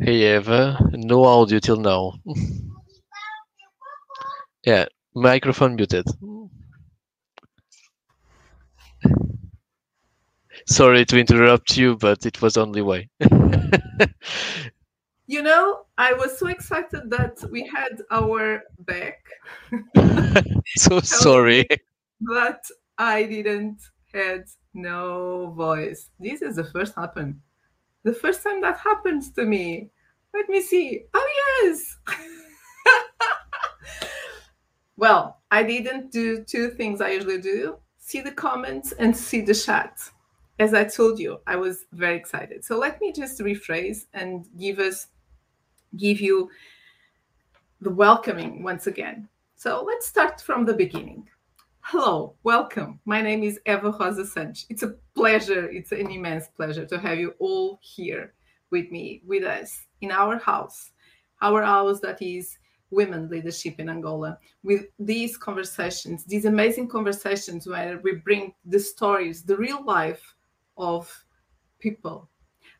Hey Eva, no audio till now. yeah, microphone muted. Sorry to interrupt you, but it was only way. you know, I was so excited that we had our back. so sorry. But I didn't had no voice. This is the first happen. The first time that happens to me. Let me see. Oh yes. well, I didn't do two things I usually do. See the comments and see the chat as I told you, I was very excited. So let me just rephrase and give us, give you the welcoming once again. So let's start from the beginning. Hello, welcome. My name is Eva Rosa Santos. It's a pleasure, it's an immense pleasure to have you all here with me, with us in our house, our house that is women leadership in Angola with these conversations, these amazing conversations where we bring the stories, the real life of people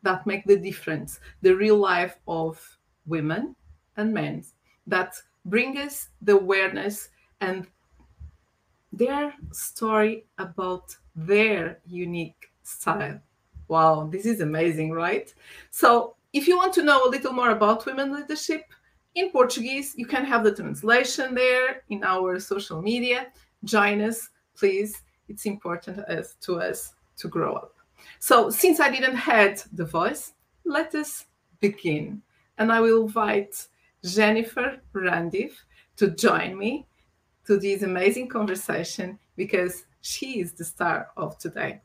that make the difference, the real life of women and men that bring us the awareness and their story about their unique style. Wow, this is amazing, right? So, if you want to know a little more about women leadership in Portuguese, you can have the translation there in our social media. Join us, please. It's important as to us to grow up. So since I didn't had the voice, let us begin. And I will invite Jennifer Randive to join me to this amazing conversation because she is the star of today.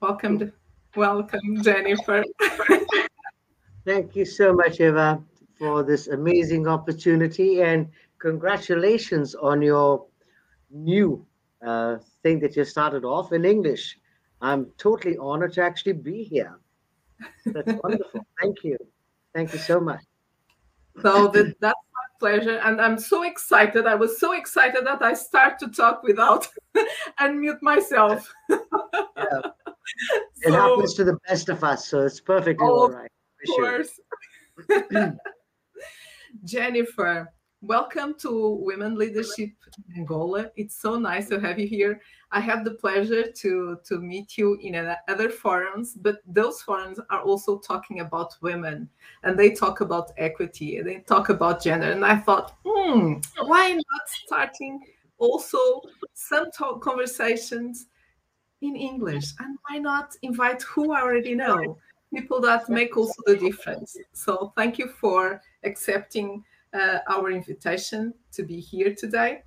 Welcome, welcome, Jennifer. Thank you so much, Eva, for this amazing opportunity and congratulations on your new uh, thing that you started off in English. I'm totally honored to actually be here. That's wonderful. Thank you. Thank you so much. So that, that's pleasure. And I'm so excited. I was so excited that I start to talk without and mute myself. yeah. It happens to the best of us, so it's perfectly oh, all right. Of course. Jennifer, welcome to Women Leadership Angola. It's so nice to have you here. I have the pleasure to to meet you in other forums, but those forums are also talking about women, and they talk about equity, and they talk about gender, and I thought, hmm, why not starting also some talk conversations in English, and why not invite who I already know, people that make also the difference. So thank you for accepting uh, our invitation to be here today.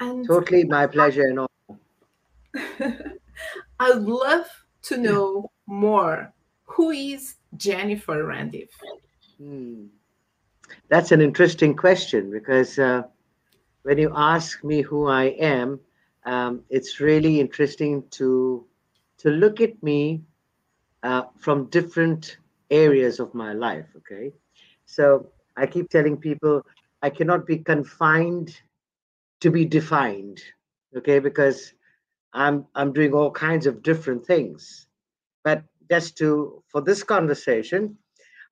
And totally my pleasure and all I'd love to know more. Who is Jennifer Randive? Hmm. That's an interesting question because uh, when you ask me who I am, um, it's really interesting to to look at me uh, from different areas of my life. Okay, so I keep telling people I cannot be confined to be defined. Okay, because I'm I'm doing all kinds of different things. But just to for this conversation,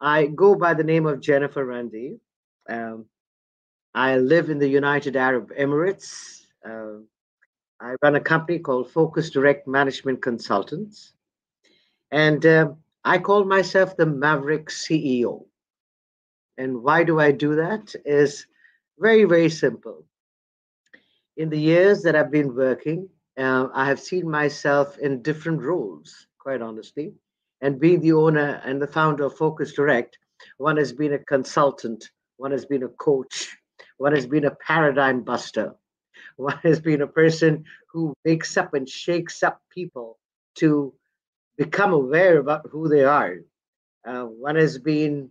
I go by the name of Jennifer Randive. Um, I live in the United Arab Emirates. Uh, I run a company called Focus Direct Management Consultants, and uh, I call myself the Maverick CEO. And why do I do that? Is very very simple. In the years that I've been working, uh, I have seen myself in different roles, quite honestly. And being the owner and the founder of Focus Direct, one has been a consultant, one has been a coach, one has been a paradigm buster, one has been a person who wakes up and shakes up people to become aware about who they are. Uh, one has been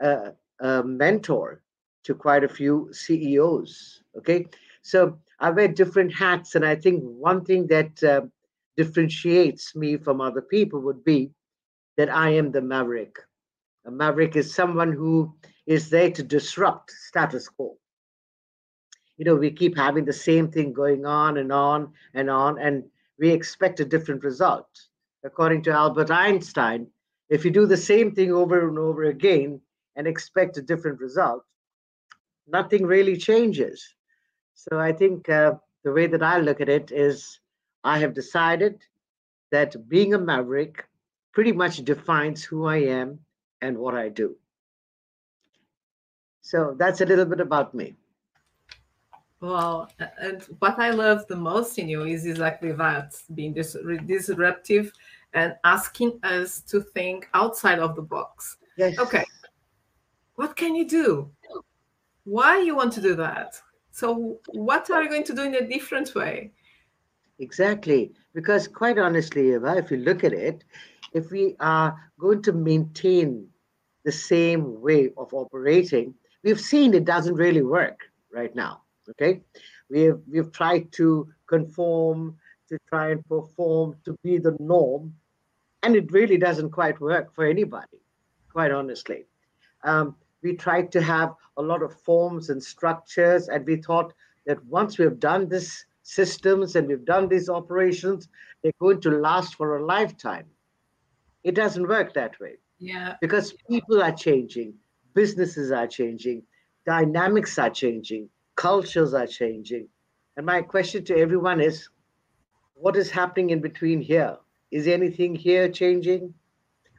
a, a mentor to quite a few CEOs. Okay, so I wear different hats, and I think one thing that uh, differentiates me from other people would be that I am the maverick. A maverick is someone who is there to disrupt status quo. You know, we keep having the same thing going on and on and on, and we expect a different result. According to Albert Einstein, if you do the same thing over and over again, and expect a different result, nothing really changes. So I think uh, the way that I look at it is I have decided that being a maverick pretty much defines who I am and what I do. So that's a little bit about me. Well, and what I love the most in you is exactly that being dis- disruptive and asking us to think outside of the box. Yes. Okay, what can you do? Why you want to do that? So, what are you going to do in a different way? Exactly. Because, quite honestly, Eva, if you look at it, if we are going to maintain the same way of operating, we've seen it doesn't really work right now. Okay. We have, we've tried to conform, to try and perform, to be the norm, and it really doesn't quite work for anybody, quite honestly. Um, we tried to have a lot of forms and structures, and we thought that once we have done this systems and we've done these operations, they're going to last for a lifetime. It doesn't work that way. Yeah. Because people are changing, businesses are changing, dynamics are changing, cultures are changing. And my question to everyone is what is happening in between here? Is anything here changing?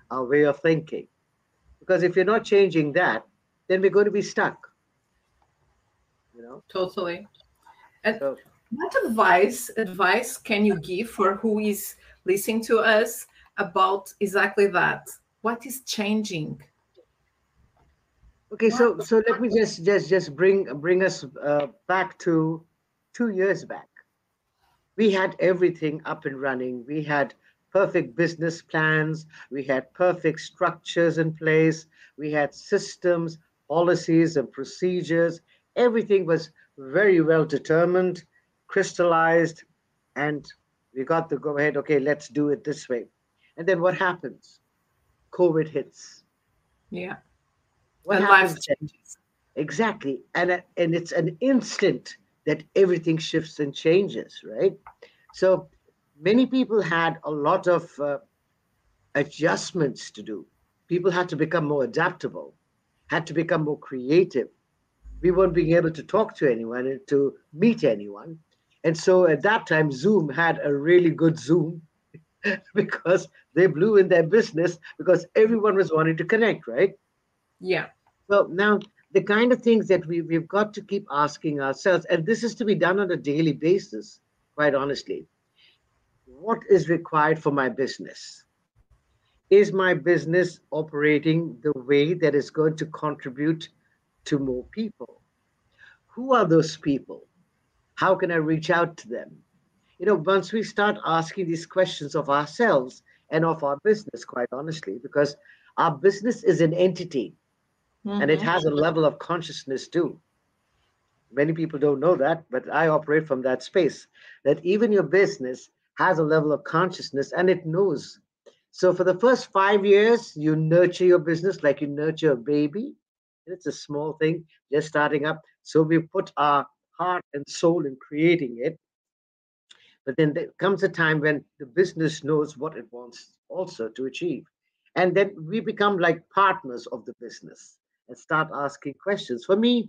Our way of thinking. Because if you're not changing that, then we're going to be stuck. You know? Totally. And So what advice advice can you give for who is listening to us about exactly that? What is changing? Okay, so so let me just just just bring bring us uh, back to two years back. We had everything up and running. We had perfect business plans. We had perfect structures in place. We had systems, policies, and procedures. Everything was very well determined, crystallized, and we got to go ahead. Okay, let's do it this way. And then what happens? COVID hits. Yeah. What and changes. Exactly. And, and it's an instant that everything shifts and changes, right? So many people had a lot of uh, adjustments to do. People had to become more adaptable, had to become more creative. We weren't being able to talk to anyone and to meet anyone. And so at that time, Zoom had a really good Zoom because they blew in their business because everyone was wanting to connect, right? Yeah. Well, now the kind of things that we, we've got to keep asking ourselves, and this is to be done on a daily basis, quite honestly. What is required for my business? Is my business operating the way that is going to contribute to more people? Who are those people? How can I reach out to them? You know, once we start asking these questions of ourselves and of our business, quite honestly, because our business is an entity and it Mhm. has a level of consciousness too. Many people don't know that, but I operate from that space that even your business has a level of consciousness and it knows. So, for the first five years, you nurture your business like you nurture a baby. It's a small thing, just starting up. So, we put our heart and soul in creating it. But then there comes a time when the business knows what it wants also to achieve. And then we become like partners of the business and start asking questions. For me,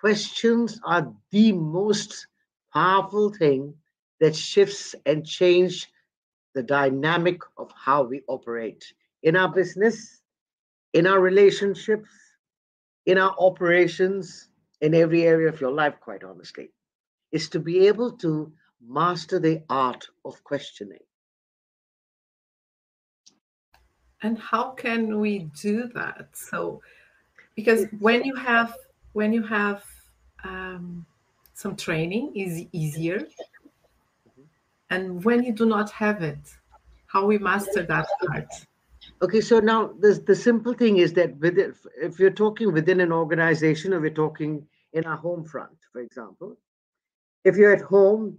questions are the most powerful thing that shifts and change the dynamic of how we operate in our business, in our relationships, in our operations, in every area of your life, quite honestly, is to be able to master the art of questioning. and how can we do that so because when you have when you have um, some training is easier and when you do not have it how we master that part Okay, so now the the simple thing is that within, if you're talking within an organization or we're talking in our home front, for example, if you're at home,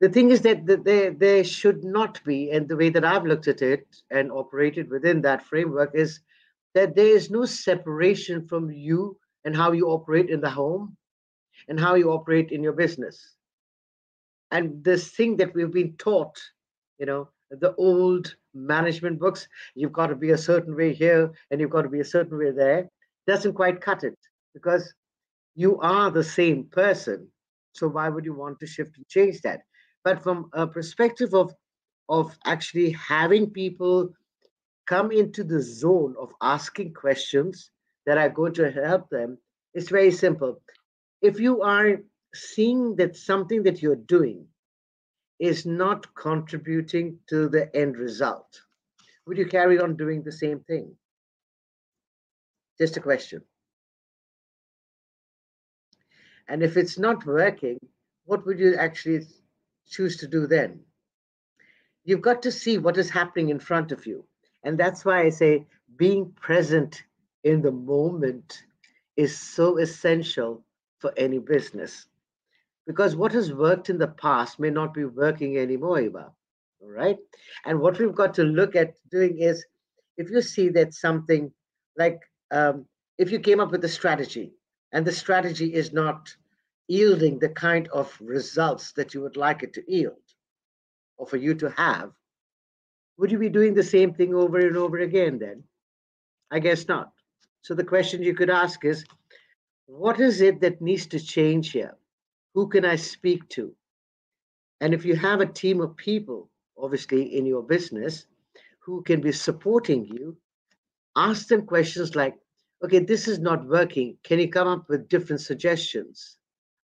the thing is that th- there there should not be, and the way that I've looked at it and operated within that framework is that there is no separation from you and how you operate in the home and how you operate in your business. And this thing that we've been taught, you know, the old management books, you've got to be a certain way here and you've got to be a certain way there. doesn't quite cut it because you are the same person. So why would you want to shift and change that? But from a perspective of of actually having people come into the zone of asking questions that are going to help them, it's very simple. If you are seeing that something that you're doing is not contributing to the end result, would you carry on doing the same thing? Just a question. And if it's not working, what would you actually choose to do then? You've got to see what is happening in front of you. And that's why I say being present in the moment is so essential for any business. Because what has worked in the past may not be working anymore, Eva. All right. And what we've got to look at doing is if you see that something like um, if you came up with a strategy and the strategy is not yielding the kind of results that you would like it to yield or for you to have, would you be doing the same thing over and over again then? I guess not. So the question you could ask is what is it that needs to change here? Who can I speak to? And if you have a team of people, obviously in your business, who can be supporting you, ask them questions like, okay, this is not working. Can you come up with different suggestions?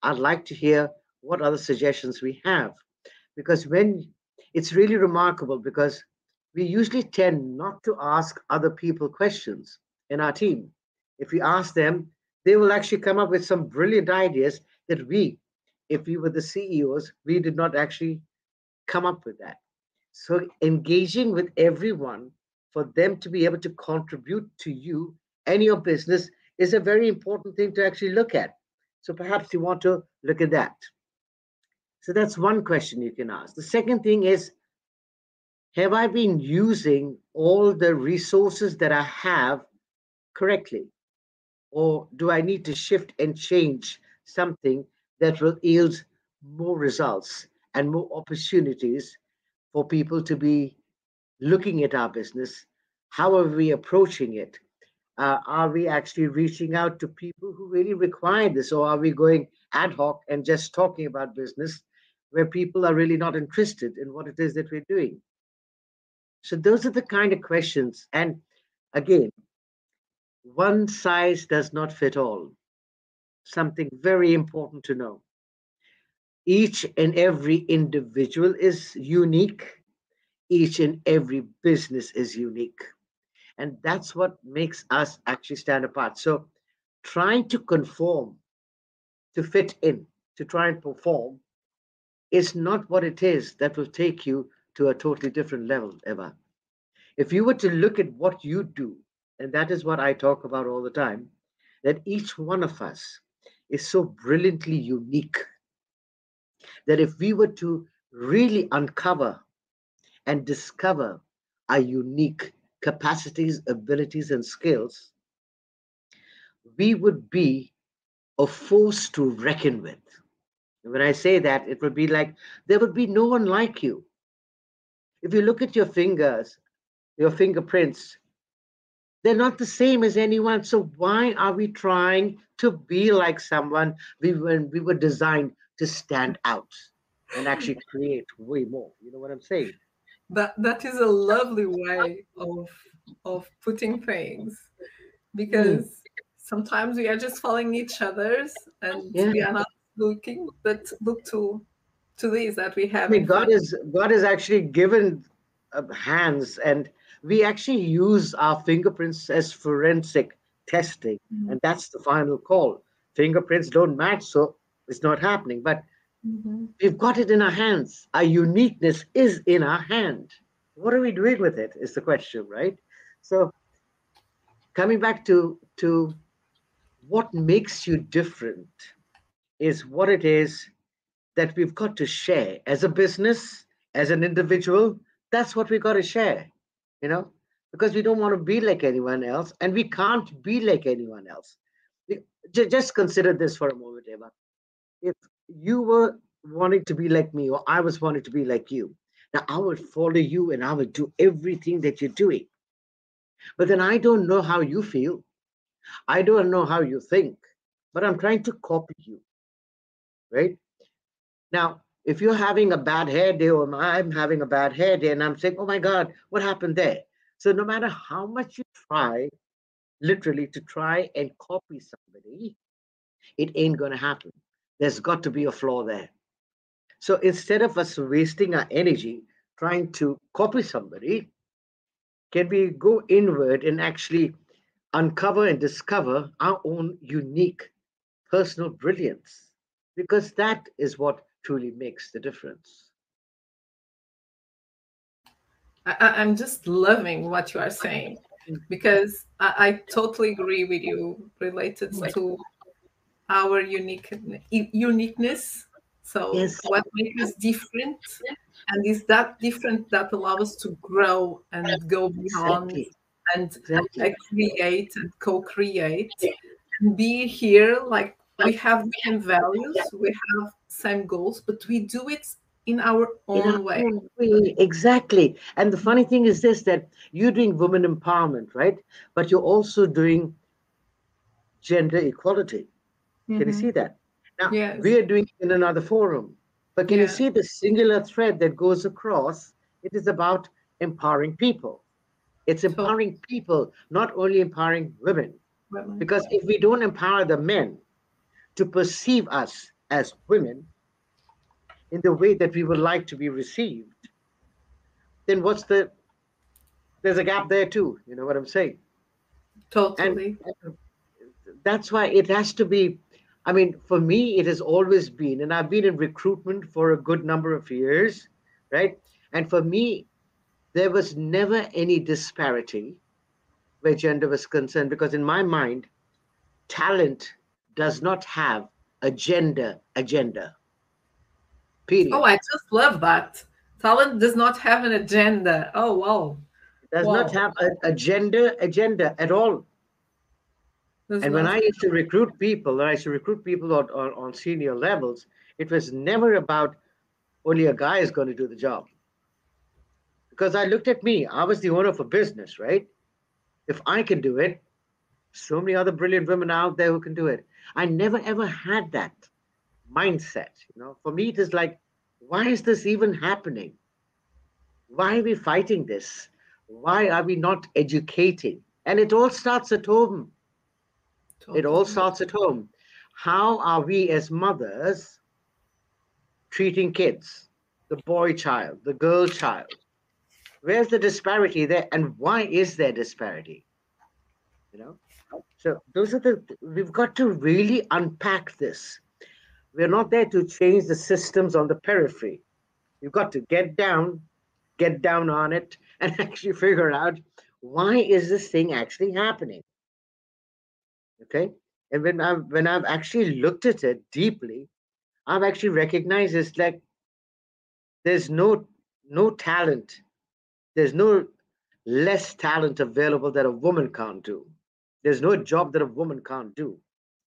I'd like to hear what other suggestions we have. Because when it's really remarkable, because we usually tend not to ask other people questions in our team. If we ask them, they will actually come up with some brilliant ideas that we, if we were the CEOs, we did not actually come up with that. So engaging with everyone for them to be able to contribute to you and your business is a very important thing to actually look at. So perhaps you want to look at that. So that's one question you can ask. The second thing is Have I been using all the resources that I have correctly? Or do I need to shift and change something that will yield more results and more opportunities for people to be looking at our business? How are we approaching it? uh, are we actually reaching out to people who really require this or are we going ad hoc and just talking about business where people are really not interested in what it is that we're doing so those are the kind of questions and again one size does not fit all something very important to know each and every individual is unique each and every business is unique and that's what makes us actually stand apart. So trying to conform, to fit in, to try and perform is not what it is that will take you to a totally different level Eva. If you were to look at what you do, and that is what I talk about all the time, that each one of us is so brilliantly unique that if we were to really uncover and discover our unique capacities, abilities, and skills, we would be a force to reckon with. when I say that, it would be like there would be no one like you. If you look at your fingers, your fingerprints, they're not the same as anyone. So why are we trying to be like someone we when we were designed to stand out and actually create way more? You know what I'm saying? that that is a lovely way of of putting things because mm. sometimes we are just following each other's and yeah. we are not looking but look to to these that we have I mean, god is god is actually given uh, hands and we actually use our fingerprints as forensic testing mm-hmm. and that's the final call fingerprints don't match so it's not happening but Mm-hmm. We've got it in our hands. Our uniqueness is in our hand. What are we doing with it? Is the question, right? So, coming back to to what makes you different is what it is that we've got to share as a business, as an individual. That's what we've got to share, you know, because we don't want to be like anyone else, and we can't be like anyone else. Just consider this for a moment, Eva. If you were wanting to be like me, or I was wanting to be like you. Now I would follow you and I would do everything that you're doing. But then I don't know how you feel. I don't know how you think, but I'm trying to copy you. Right? Now, if you're having a bad hair day or I'm having a bad hair day and I'm saying, oh my God, what happened there? So no matter how much you try, literally to try and copy somebody, it ain't going to happen. There's got to be a flaw there. So instead of us wasting our energy trying to copy somebody, can we go inward and actually uncover and discover our own unique personal brilliance? Because that is what truly makes the difference. I, am just loving what you are saying mm-hmm. because I, I totally agree with you related mm-hmm. to our unique uniqueness. So yes. what makes us different, and is that different that allow us to grow and go beyond exactly. and exactly. create and co-create and be here like we have the same values, we have same goals, but we do it in our own in our way. Own way. Exactly. And the funny thing is this that you're doing women empowerment, right? But you're also doing gender equality. Mm-hmm. Can you mm-hmm. see that? Now yes. we are doing in another forum. But can yeah. you see the singular thread that goes across? It is about empowering people. It's empowering people, not only empowering women. women. Because if we don't empower the men to perceive us as women in the way that we would like to be received, then what's the there's a gap there too. You know what I'm saying? Totally. And that's why it has to be. I mean, for me, it has always been, and I've been in recruitment for a good number of years, right? And for me, there was never any disparity where gender was concerned, because in my mind, talent does not have a gender agenda. Period. Oh, I just love that. Talent does not have an agenda. Oh, wow. Does wow. not have a, a gender agenda at all. And when I used to recruit people, when I used to recruit people on, on, on senior levels, it was never about only a guy is going to do the job. Because I looked at me, I was the owner of a business, right? If I can do it, so many other brilliant women out there who can do it. I never ever had that mindset. You know, for me, it is like, why is this even happening? Why are we fighting this? Why are we not educating? And it all starts at home. Totally. It all starts at home. How are we as mothers treating kids, the boy child, the girl child? Where's the disparity there? And why is there disparity? You know? So those are the we've got to really unpack this. We're not there to change the systems on the periphery. You've got to get down, get down on it, and actually figure out why is this thing actually happening. Okay, and when I've when I've actually looked at it deeply, I've actually recognized it's like there's no no talent, there's no less talent available that a woman can't do. There's no job that a woman can't do,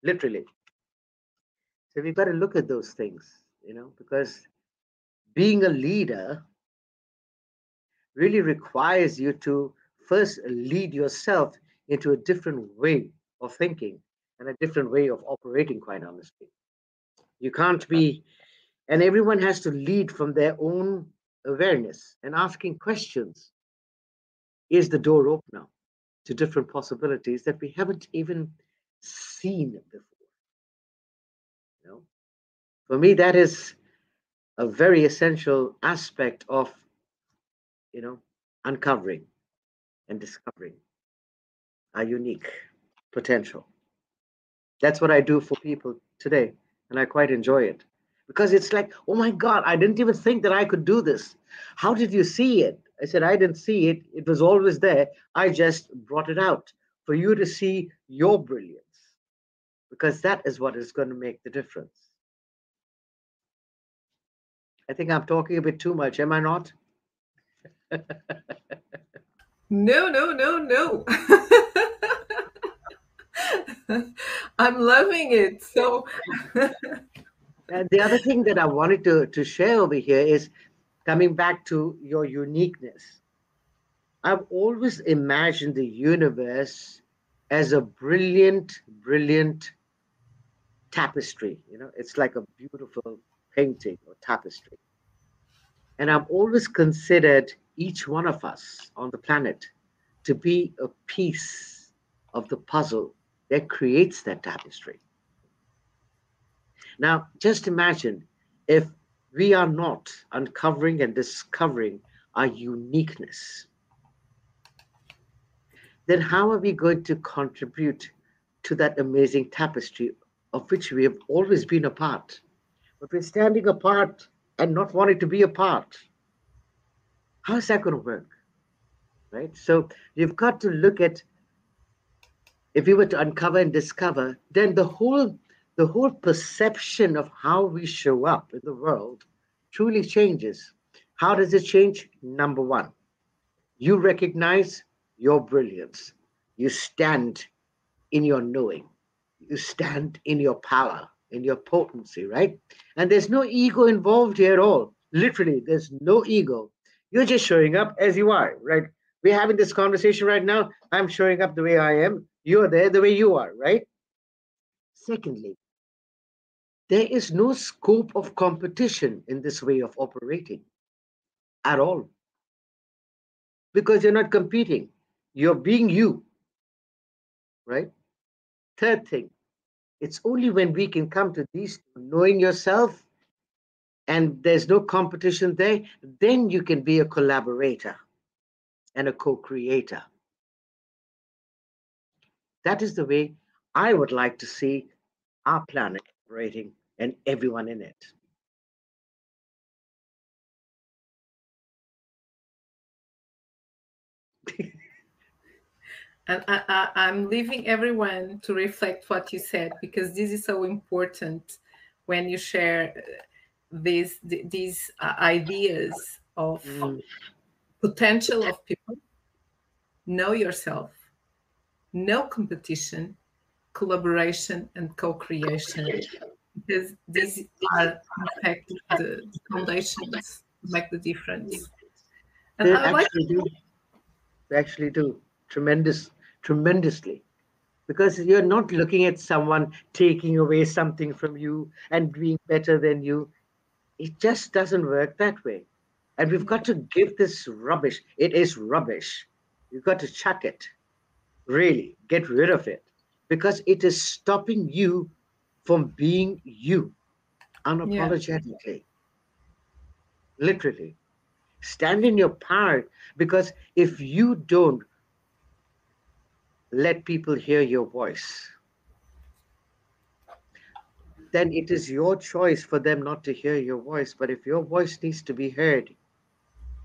literally. So we've got to look at those things, you know, because being a leader really requires you to first lead yourself into a different way of thinking and a different way of operating, quite honestly. You can't be, and everyone has to lead from their own awareness and asking questions. Is the door open now? To different possibilities that we haven't even seen before. You know, for me, that is a very essential aspect of, you know, uncovering and discovering our unique potential. That's what I do for people today, and I quite enjoy it because it's like, oh my God, I didn't even think that I could do this. How did you see it? I said, I didn't see it. It was always there. I just brought it out for you to see your brilliance because that is what is going to make the difference. I think I'm talking a bit too much, am I not? no, no, no, no. I'm loving it. So, and the other thing that I wanted to, to share over here is coming back to your uniqueness, I've always imagined the universe as a brilliant, brilliant tapestry. You know, it's like a beautiful painting or tapestry. And I've always considered each one of us on the planet to be a piece of the puzzle that creates that tapestry. Now, just imagine if we are not uncovering and discovering our uniqueness, then how are we going to contribute to that amazing tapestry of which we have always been a part? But we're standing apart and not wanting to be a part. How is that going to work? Right? So you've got to look at if we were to uncover and discover, then the whole the whole perception of how we show up in the world truly changes. How does it change? Number one, you recognize your brilliance. You stand in your knowing. You stand in your power, in your potency, right? And there's no ego involved here at all. Literally, there's no ego. You're just showing up as you are, right? We're having this conversation right now. I'm showing up the way I am. You're there the way you are, right? Secondly, there is no scope of competition in this way of operating at all. Because you're not competing. You're being you. Right? Third thing it's only when we can come to these knowing yourself and there's no competition there then you can be a collaborator and a co-creator. That is the way i would like to see our planet operating and everyone in it. And I, I, am leaving everyone to reflect what you said because this is so important when you share uh, these these uh, ideas of mm. potential of people. Know yourself. No competition collaboration and co-creation because these are in fact the foundations make the difference. And they actually do. They actually do tremendous tremendously. Because you're not looking at someone taking away something from you and being better than you. It just doesn't work that way. And we've got to give this rubbish. It is rubbish. You've got to chuck it. Really get rid of it. Because it is stopping you from being you unapologetically yeah. literally stand in your power because if you don't let people hear your voice, then it is your choice for them not to hear your voice. But if your voice needs to be heard,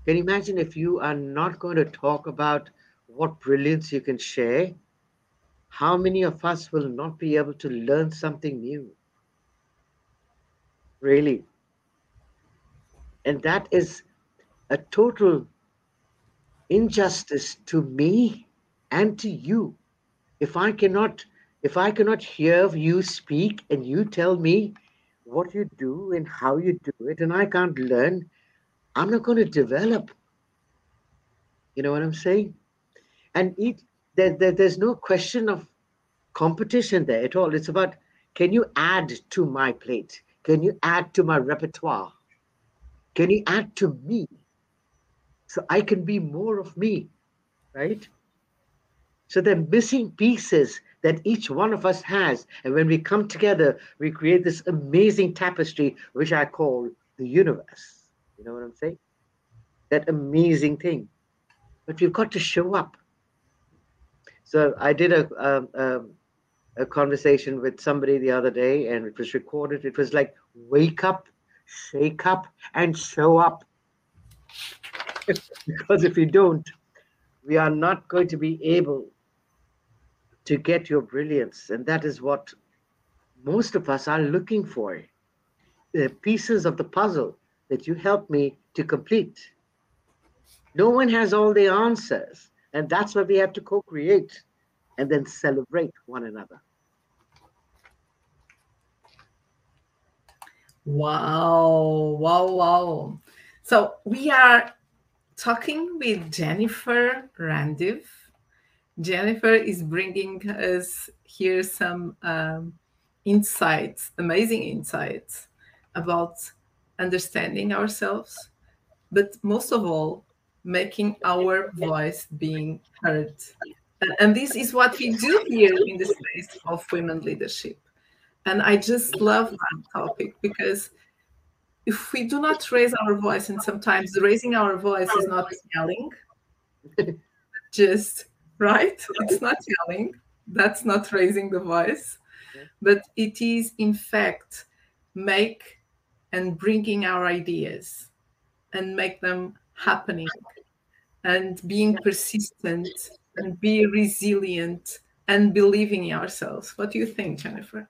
can you imagine if you are not going to talk about what brilliance you can share? How many of us will not be able to learn something new? Really. And that is a total injustice to me and to you if i cannot if i cannot hear you speak and you tell me what you do and how you do it and i can't learn i'm not going to develop you know what i'm saying and it there, there, there's no question of competition there at all it's about can you add to my plate can you add to my repertoire can you add to me so i can be more of me right so they're missing pieces that each one of us has. And when we come together, we create this amazing tapestry, which I call the universe. You know what I'm saying? That amazing thing. But we've got to show up. So I did a, um, um, a conversation with somebody the other day, and it was recorded. It was like, wake up, shake up, and show up. because if you don't, we are not going to be able to get your brilliance. And that is what most of us are looking for the pieces of the puzzle that you help me to complete. No one has all the answers. And that's where we have to co create and then celebrate one another. Wow, wow, wow. So we are talking with Jennifer Randive Jennifer is bringing us here some um, insights, amazing insights about understanding ourselves, but most of all, making our voice being heard. And, this is what we do here in the space of women leadership. And I just love that topic because if we do not raise our voice, and sometimes raising our voice is not yelling, just right? It's not yelling. That's not raising the voice, but it is in fact make and bringing our ideas and make them happening and being persistent and be resilient and believing in ourselves. What do you think, Jennifer?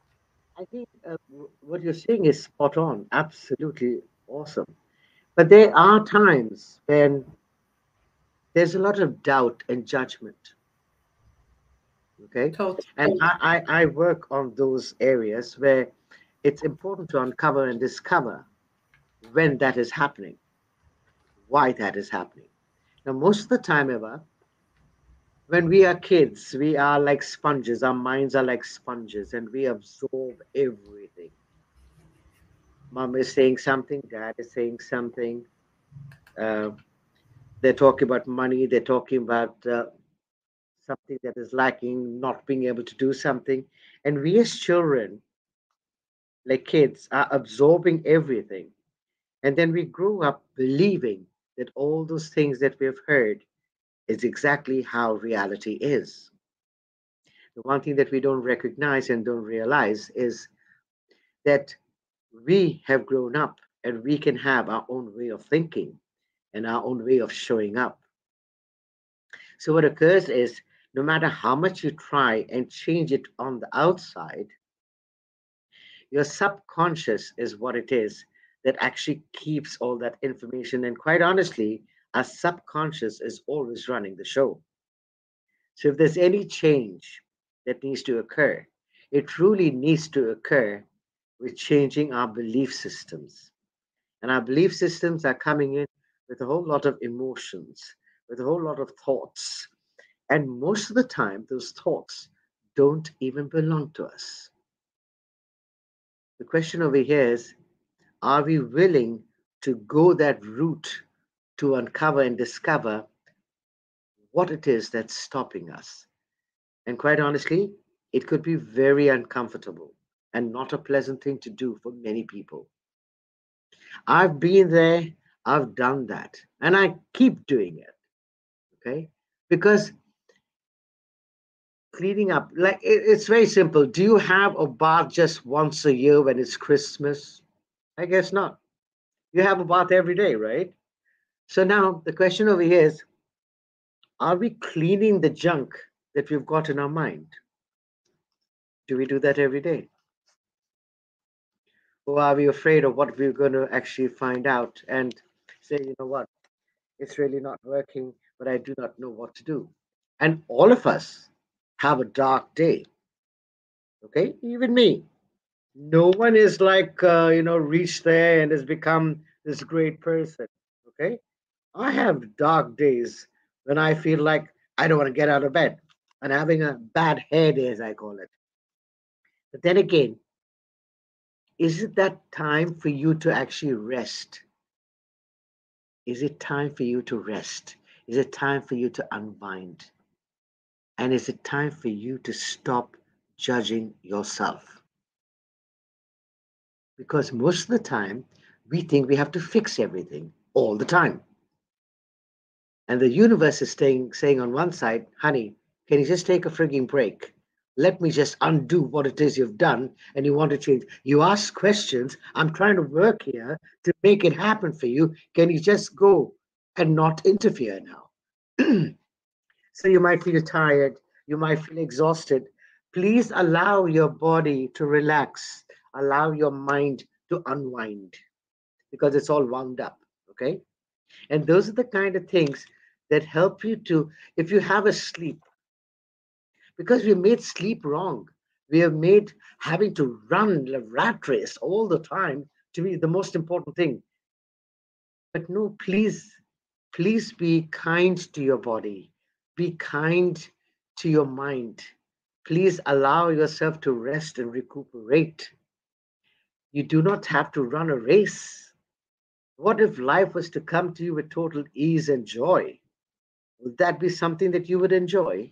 I think uh, what you're saying is spot on, absolutely awesome. But there are times when there's a lot of doubt and judgment. Okay. Totally. And I, I, I work on those areas where it's important to uncover and discover when that is happening, why that is happening. Now, most of the time, Eva, when we are kids, we are like sponges. Our minds are like sponges and we absorb everything. Mom is saying something, dad is saying something. Uh, they're talking about money, they're talking about uh, something that is lacking, not being able to do something. And we as children, like kids, are absorbing everything. And then we grow up believing that all those things that we've heard is exactly how reality is. The one thing that we don't recognize and don't realize is that we have grown up and we can have our own way of thinking and our own way of showing up. So, what occurs is no matter how much you try and change it on the outside, your subconscious is what it is that actually keeps all that information. And quite honestly, our subconscious is always running the show. So if there's any change that needs to occur, it truly needs to occur with changing our belief systems. And our belief systems are coming in with a whole lot of emotions, with a whole lot of thoughts. And most of the time, those thoughts don't even belong to us. The question over here is are we willing to go that route to uncover and discover what it is that's stopping us? And quite honestly, it could be very uncomfortable and not a pleasant thing to do for many people. I've been there, I've done that, and I keep doing it. Okay? Because cleaning up, like it, it's very simple. Do you have a bath just once a year when it's Christmas? I guess not. You have a bath every day, right? So now the question over here is are we cleaning the junk that we've got in our mind? Do we do that every day? Or are we afraid of what we're going to actually find out and say, you know what, it's really not working, but I do not know what to do? And all of us have a dark day. Okay, even me. No one is like, uh, you know, reached there and has become this great person. Okay, I have dark days when I feel like I don't want to get out of bed and having a bad hair day, as I call it. But then again, is it that time for you to actually rest? Is it time for you to rest? Is it time for you to unwind? And is it time for you to stop judging yourself? Because most of the time, we think we have to fix everything all the time. And the universe is staying, saying on one side, honey, can you just take a frigging break? let me just undo what it is you've done and you want to change. You ask questions. I'm trying to work here to make it happen for you. Can you just go and not interfere now? so you might feel tired, you might feel exhausted. Please allow your body to relax, allow your mind to unwind because it's all wound up. Okay. And those are the kind of things that help you to, if you have a sleep, because we made sleep wrong. We have made having to run the rat race all the time to be the most important thing. But no, please, please be kind to your body. Be kind to your mind. Please allow yourself to rest and recuperate. You do not have to run a race. What if life was to come to you with total ease and joy? Would that be something that you would enjoy?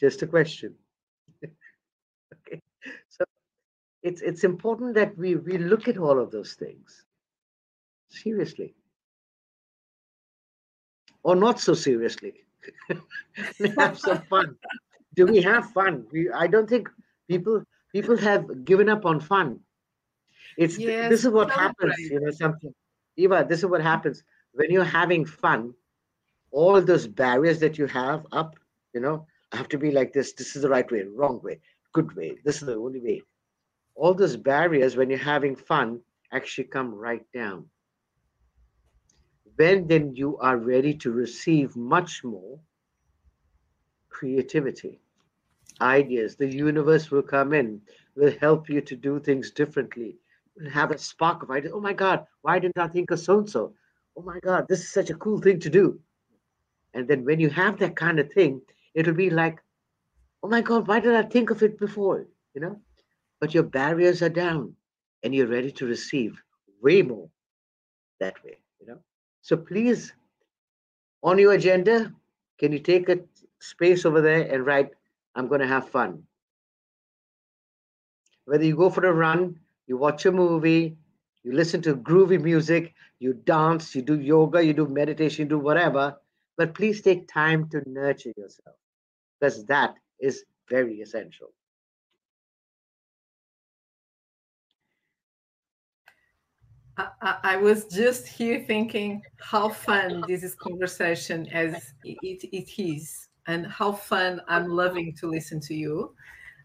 Just a question. okay. So it's it's important that we, we look at all of those things seriously. Or not so seriously. have some fun. Do we have fun? We, I don't think people people have given up on fun. It's yes, this is what happens, right. you know, something. Eva, this is what happens when you're having fun. All those barriers that you have up, you know, I have to be like this. This is the right way, wrong way, good way. This is the only way. All those barriers when you're having fun actually come right down. When then you are ready to receive much more creativity, ideas. The universe will come in, will help you to do things differently. Have a spark of ideas. Oh my God, why didn't I think of so and so? Oh my God, this is such a cool thing to do. And then when you have that kind of thing, it'll be like, oh my God, why did I think of it before? You know? But your barriers are down and you're ready to receive way more that way, you know? So please, on your agenda, can you take a space over there and write, I'm going to have fun. Whether you go for a run, you watch a movie, you listen to groovy music, you dance, you do yoga, you do meditation, you do whatever, but please take time to nurture yourself because that is very essential. I, I, was just here thinking how fun this is conversation as it, it is and how fun I'm loving to listen to you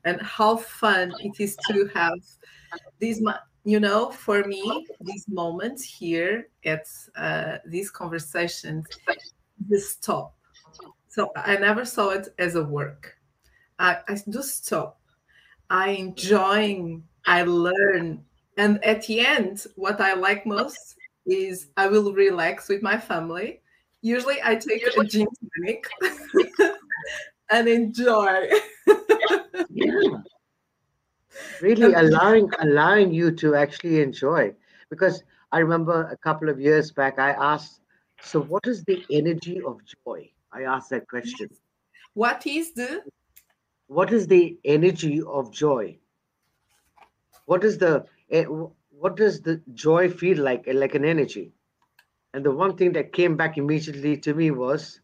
and how fun it is to have these you know for me these moments here at uh, these conversations the stop. So i never saw it as a work. I, I do stop. I enjoy i learn and at the end what i like most is i will relax with my family usually I take a gin tonic and enjoy. yeah. Really allowing allowing you to actually enjoy. Because I remember a couple of years back I asked, so what is the energy of joy? I asked that question. What is the what is the energy of joy? What is the eh, what does the joy feel like like an energy? And the one thing that came back immediately to me was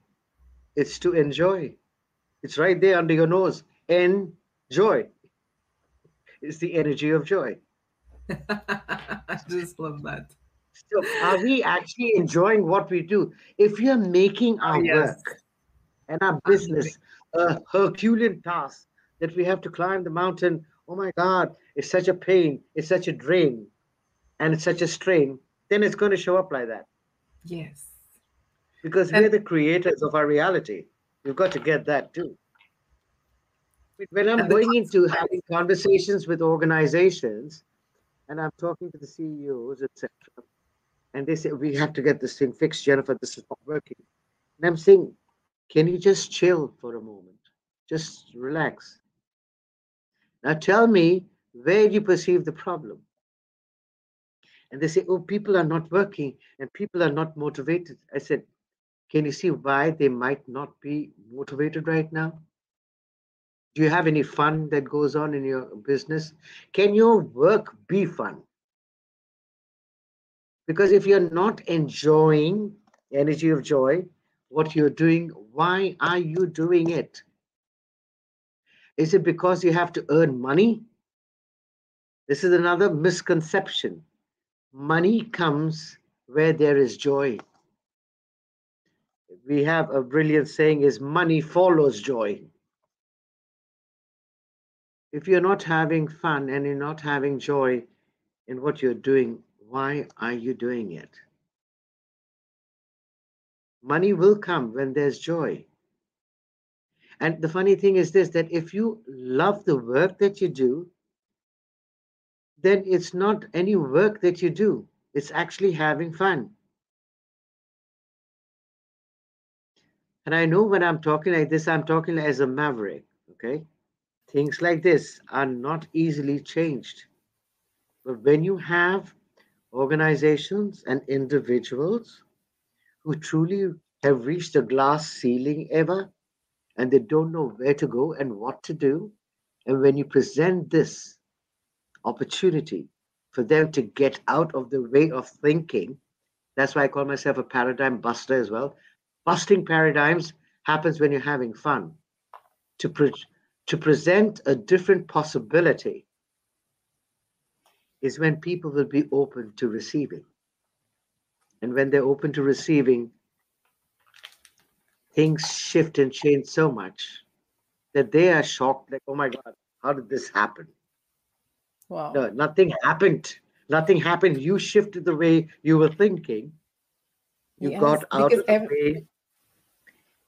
it's to enjoy. It's right there under your nose. Enjoy. It's the energy of joy. I just love that. So, are we actually enjoying what we do? If you're making our yes. work and our business a Herculean task that we have to climb the mountain, oh my God, it's such a pain, it's such a drain, and it's such a strain, then it's going to show up like that. Yes. Because and, we're the creators of our reality. You've got to get that too. When I'm going into having conversations with organizations and I'm talking to the CEOs, etc., and they say, We have to get this thing fixed, Jennifer, this is not working. And I'm saying, Can you just chill for a moment? Just relax. Now tell me where you perceive the problem and they say, oh, people are not working and people are not motivated. I said, can you see why they might not be motivated right now? Do you have any fun that goes on in your business? Can your work be fun? Because if you're not enjoying energy of joy, what you're doing, why are you doing it? Is it because you have to earn money? This is another misconception. Money comes where there is joy. We have a brilliant saying is money follows joy. If you're not having fun and you're not having joy in what you're doing, why are you doing it? Money will come when there's joy. And the funny thing is this that if you love the work that you do, then it's not any work that you do, it's actually having fun. And I know when I'm talking like this, I'm talking as a maverick, okay? Things like this are not easily changed. But when you have organizations and individuals who truly have reached a glass ceiling ever and they don't know where to go and what to do, and when you present this opportunity for them to get out of the way of thinking, that's why I call myself a paradigm buster as well. Busting paradigms happens when you're having fun. To, pre- to present a different possibility is when people will be open to receiving. And when they're open to receiving, things shift and change so much that they are shocked like, oh my God, how did this happen? Wow. No, nothing happened. Nothing happened. You shifted the way you were thinking. You Yes, got out of the ev- way,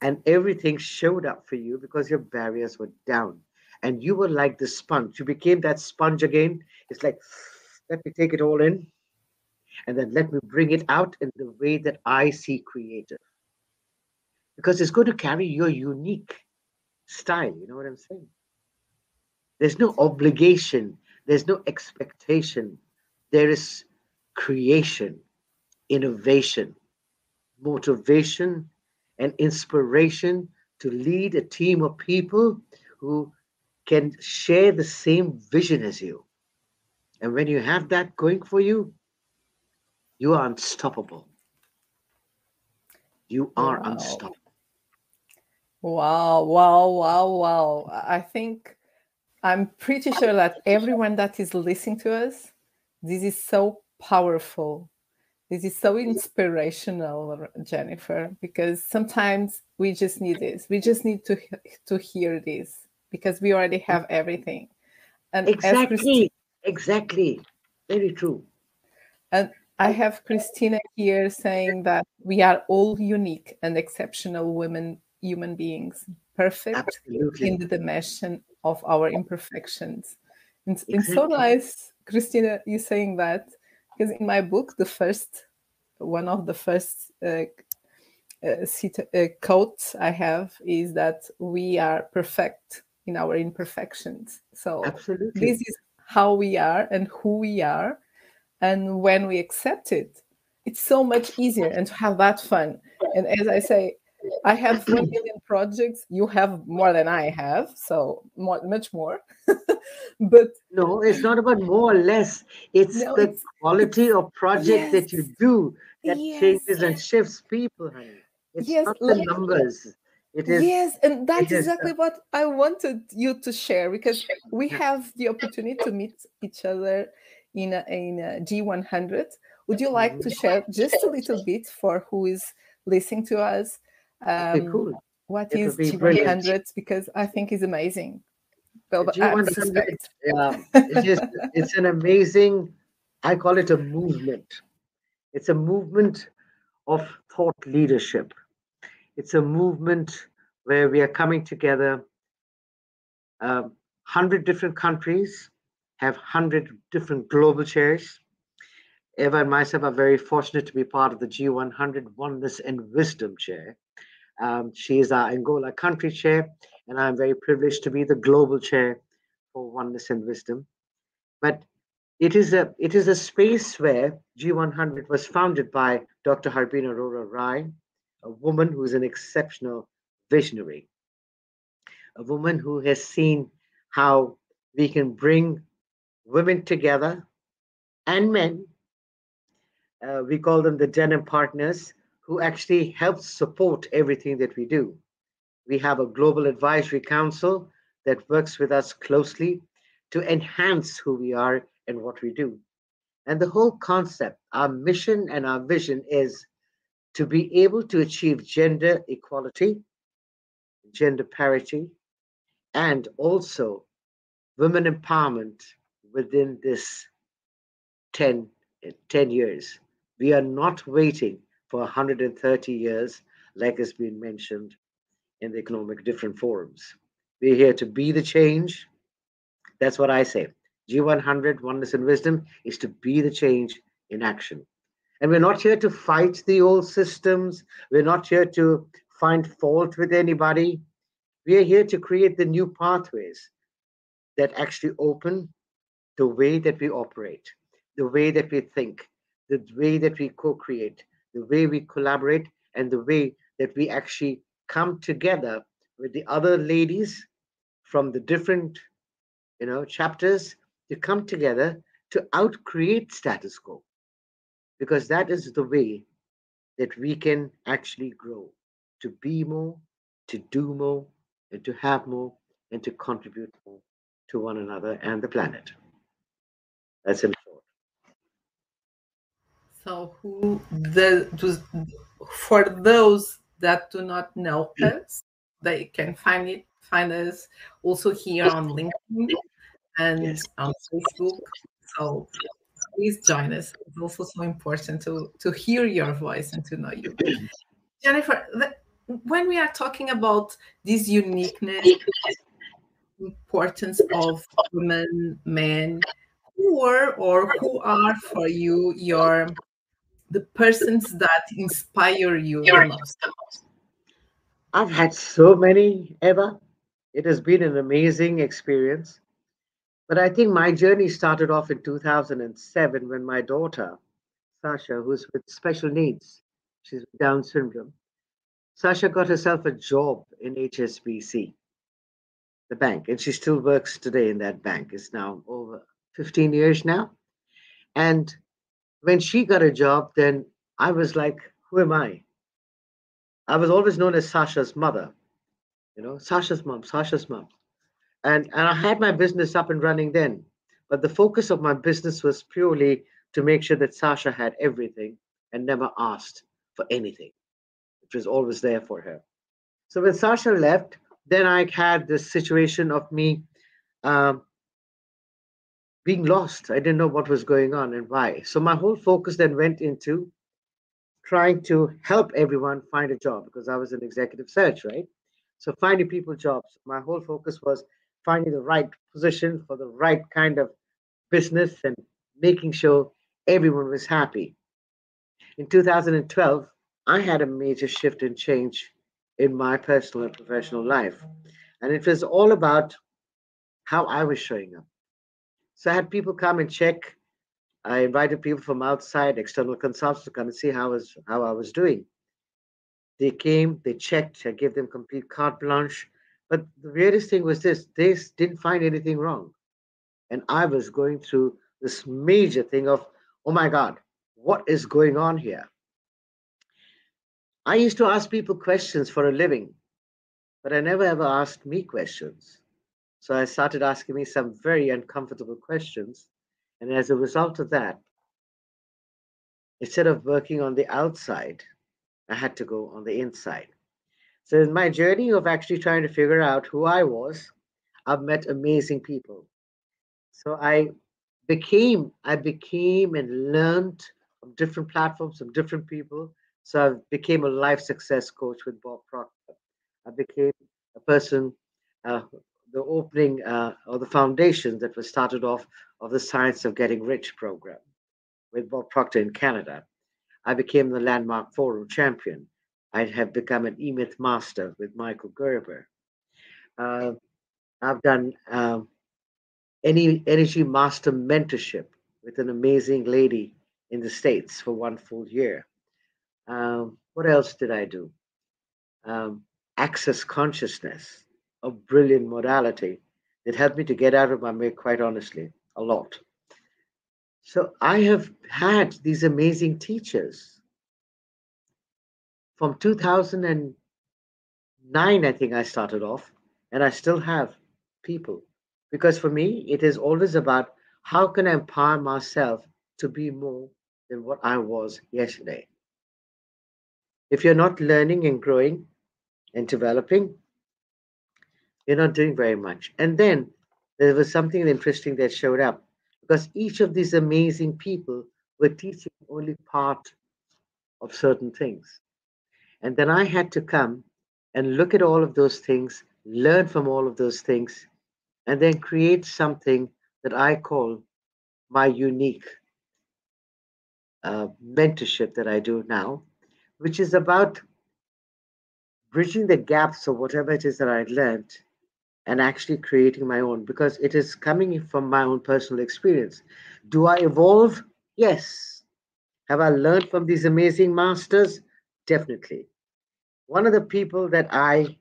and everything showed up for you because your barriers were down. And you were like the sponge. You became that sponge again. It's like, let me take it all in, and then let me bring it out in the way that I see creative. Because it's going to carry your unique style. You know what I'm saying? There's no obligation, there's no expectation. There is creation, innovation, motivation, and inspiration to lead a team of people who can share the same vision as you. And when you have that going for you, you are unstoppable. You are Wow. unstoppable. Wow, wow, wow, wow. I I think I'm pretty sure that everyone that is listening to us, this is so powerful. This is so inspirational, Jennifer, because sometimes we just need this. We just need to to hear this because we already have everything. And Exactly. Exactly. Very true. and I have Christina here saying that we are all unique and exceptional women, human beings, perfect Absolutely. in the dimension of our imperfections. And it's so nice, Christina, you saying that because in my book, the first one of the first uh, uh, cita- uh, quotes I have is that we are perfect in our imperfections. So Absolutely. this is how we are and who we are, and when we accept it, it's so much easier and to have that fun. And as I say, I have 3 million projects. You have more than I have, so more, much more. but No, it's not about more or less. It's No, the it's- quality of project that you do that Yes. changes and shifts people, honey. It's Yes, not the numbers. It is yes, and that's is, uh, exactly what I wanted you to share because we have the opportunity to meet each other in a, in a G100. Would you like to Mhm. share just a little bit for who is listening to us? Um, cool. What It is be brilliant. G100? Because I think it's amazing. Well, but I G100 suspect. Yeah, it is, just, it's an amazing, I call it a movement. It's a movement of thought leadership. It's a movement where we are coming together. Um, 100 different countries have 100 different global chairs. Eva and myself are very fortunate to be part of the G100 Oneness and Wisdom Chair. Um, she is our Angola country chair, and I'm very privileged to be the global chair for Oneness and Wisdom. But it is a it is a space where G100 was founded by Dr. Harbeen Arora Rai, a woman who is an exceptional visionary, a woman who has seen how we can bring women together and men. Uh, we call them the denim partners who actually helps support everything that we do. We have a global advisory council that works with us closely to enhance who we are and what we do. And the whole concept, our mission and our vision is to be able to achieve gender equality, gender parity, and also women empowerment within this 10, eh, 10 years. We are not waiting for 130 years, like has been mentioned in the economic different forums. We're here to be the change. That's what I say. G100, Oneness and Wisdom, is to be the change in action. And we're not here to fight the old systems. We're not here to find fault with anybody. We are here to create the new pathways that actually open the way that we operate, the way that we think, the way that we co create, the way we collaborate, and the way that we actually come together with the other ladies from the different you know chapters to come together to outcreate status quo. Because that is the way that we can actually grow to be more to do more and to have more and to contribute more to one another and the planet. That's short so who the for those that do not know hmm. us they can find it find us also here on linkedin and yes. on facebook. So please join us. It's also so important to to hear your voice and to know you. Jennifer the, when we are talking about this uniqueness importance of women men who are or who are for you your the persons that inspire you the most I've had so many, Eva. It has been an amazing experience. But I think my journey started off in 2007 when my daughter, Sasha, who's with special needs, she's with Down syndrome, Sasha got herself a job in HSBC, the bank, and she still works today in that bank. It's now over 15 years now. And when she got a job, then I was like, who am I? I was always known as Sasha's mother, you know, Sasha's mom, Sasha's mom. And, and I had my business up and running then. But the focus of my business was purely to make sure that Sasha had everything and never asked for anything, which was always there for her. So when Sasha left, then I had this situation of me um, being lost. I didn't know what was going on and why. So my whole focus then went into trying to help everyone find a job because I was an executive search, right? So finding people jobs. My whole focus was finding the right position for the right kind of business and making sure everyone was happy. In 2012, I had a major shift and change in my personal and professional life. And it was all about how I was showing up. So I had people come and check I invited people from outside, external consultants, to come and see how I was how I was doing. They came, they checked, I gave them complete carte blanche. But the weirdest thing was this: they didn't find anything wrong, and I was going through this major thing of, oh my God, what is going on here? I used to ask people questions for a living, but I never ever asked me questions. So I started asking me some very uncomfortable questions and as a result of that, instead of working on the outside, I had to go on the inside. So in my journey of actually trying to figure out who I was, I've met amazing people. So I became, I became and learned from different platforms, from different people. So I became a life success coach with Bob Proctor. I became a person uh, the opening uh, or the foundation that was started off of the Science of Getting Rich program with Bob Proctor in Canada. I became the Landmark Forum champion. I have become an E-Myth master with Michael Gerber. Uh, I've done um, any energy master mentorship with an amazing lady in the States for one full year. Um, what else did I do? Um, access consciousness a brilliant modality that helped me to get out of my way, quite honestly, a lot. So I have had these amazing teachers. From 2009, I think I started off, and I still have people. Because for me, it is always about how can I empower myself to be more than what I was yesterday. If you're not learning and growing and developing, you're not doing very much. And then there was something interesting that showed up because each of these amazing people were teaching only part of certain things. And then I had to come and look at all of those things, learn from all of those things, and then create something that I call my unique uh, mentorship that I do now, which is about bridging the gaps of whatever it is that I'd learned and actually creating my own because it is coming from my own personal experience. Do I evolve? Yes. Have I learned from these amazing masters? Definitely. One of the people that I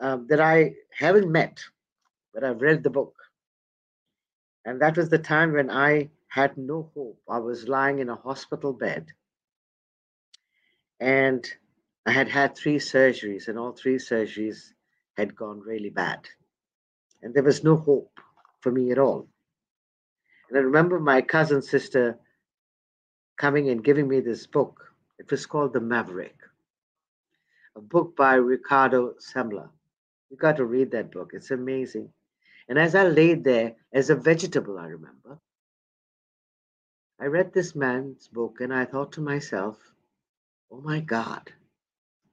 um, that I haven't met, but I've read the book, and that was the time when I had no hope. I was lying in a hospital bed, and I had had three surgeries, and all three surgeries had gone really bad. And there was no hope for me at all. And I remember my cousin sister coming and giving me this book. It was called The Maverick, a book by Ricardo Semler. You got to read that book, it's amazing. And as I laid there as a vegetable, I remember, I read this man's book and I thought to myself, oh my God,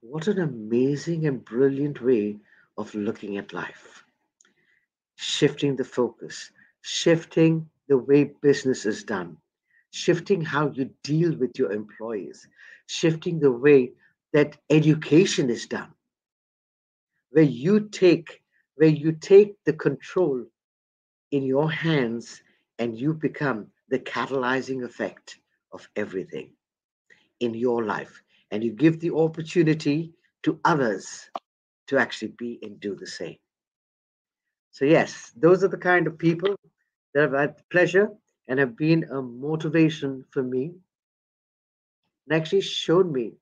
what an amazing and brilliant way of looking at life. Shifting the focus, shifting the way business is done, shifting how you deal with your employees, shifting the way that education is done, where you take where you take the control in your hands and you become the catalyzing effect of everything in your life and you give the opportunity to others to actually be and do the same. So, yes, those are the kind of people that have had pleasure and have been a motivation for me and actually showed me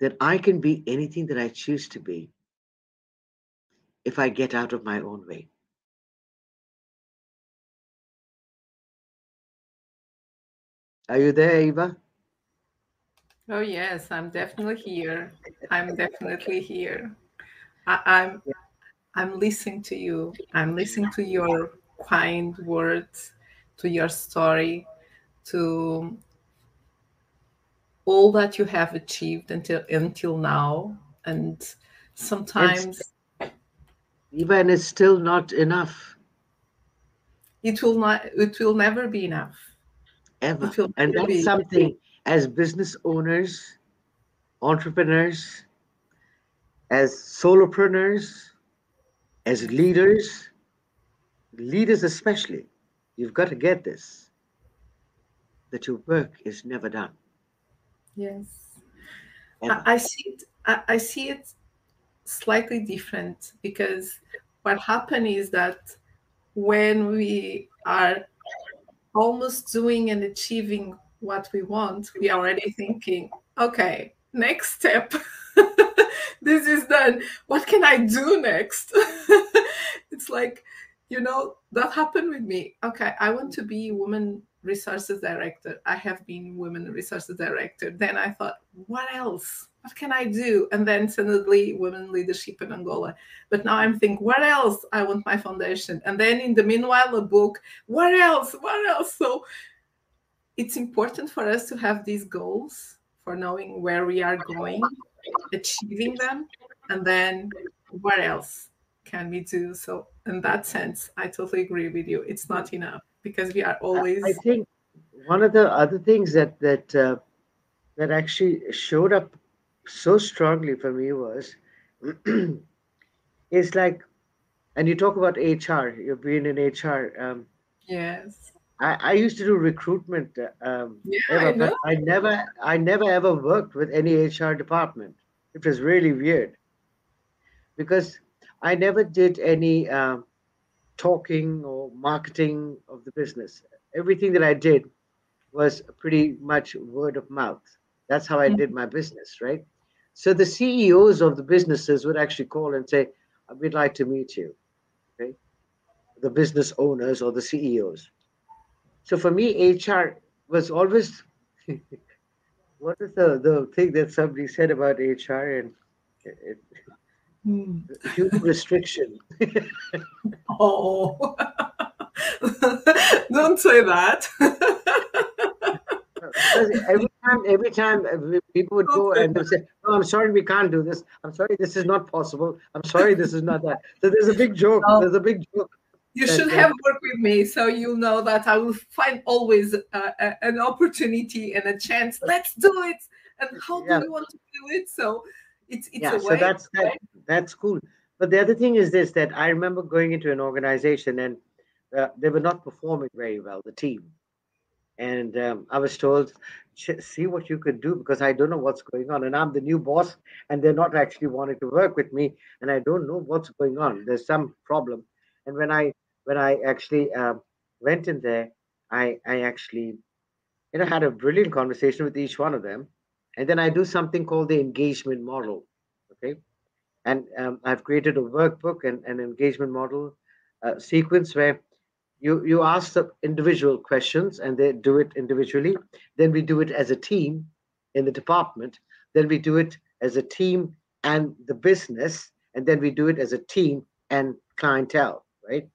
that I can be anything that I choose to be if I get out of my own way. Are you there, Eva? Oh yes, I'm definitely here. I'm definitely here. I, I'm I'm listening to you. I'm listening to your kind words, to your story, to all that you have achieved until until now. And sometimes it's, even it's still not enough. It will not it will never be enough. Ever. And that's something as business owners, entrepreneurs, as solopreneurs, as leaders, leaders especially, you've got to get this that your work is never done. Yes. I, I see it I, I see it slightly different because what happened is that when we are almost doing and achieving what we want, we are already thinking, okay, next step. this is done. What can I do next? it's like, you know, that happened with me. Okay, I want to be woman resources director. I have been women resources director. Then I thought, what else? What can I do? And then suddenly women leadership in Angola. But now I'm thinking, what else? I want my foundation. And then in the meanwhile, a book. What else? What else? So it's important for us to have these goals for knowing where we are going, achieving them, and then what else can we do? So, in that sense, I totally agree with you. It's not enough because we are always. I think one of the other things that that uh, that actually showed up so strongly for me was is like, and you talk about HR. You've been in HR. Um, yes I, I used to do recruitment. Uh, um, yeah, ever, I. I never, I never ever worked with any HR department. It was really weird because I never did any um, talking or marketing of the business. Everything that I did was pretty much word of mouth. That's how I mm-hmm. did my business, right? So the CEOs of the businesses would actually call and say, "We'd like to meet you." Okay, the business owners or the CEOs. So for me, HR was always what is the, the thing that somebody said about HR and it, hmm. human restriction. oh, don't say that. every time, every time people would go and say, "Oh, I'm sorry, we can't do this. I'm sorry, this is not possible. I'm sorry, this is not that." So there's a big joke. Oh. There's a big joke you should have worked with me so you know that i will find always uh, a, an opportunity and a chance. Let's do it! And how yeah. do you want to do it? So it's it's yeah a so way, that's that, that's cool. But the other thing is this that i remember going into an organization and uh, they were not performing very well the team. And um, i was told see what you could do because i don't know what's going on and i'm the new boss and they're not actually wanting to work with me and i don't know what's going on. There's some problem. And when i when i actually um, went in there i i actually you know had a brilliant conversation with each one of them. And then i do something called the engagement model okay? And um, i've created a workbook and an engagement model uh, sequence where you you ask the individual questions and they do it individually. Then we do it as a team in the department. Then we do it as a team and the business. And then we do it as a team and clientele right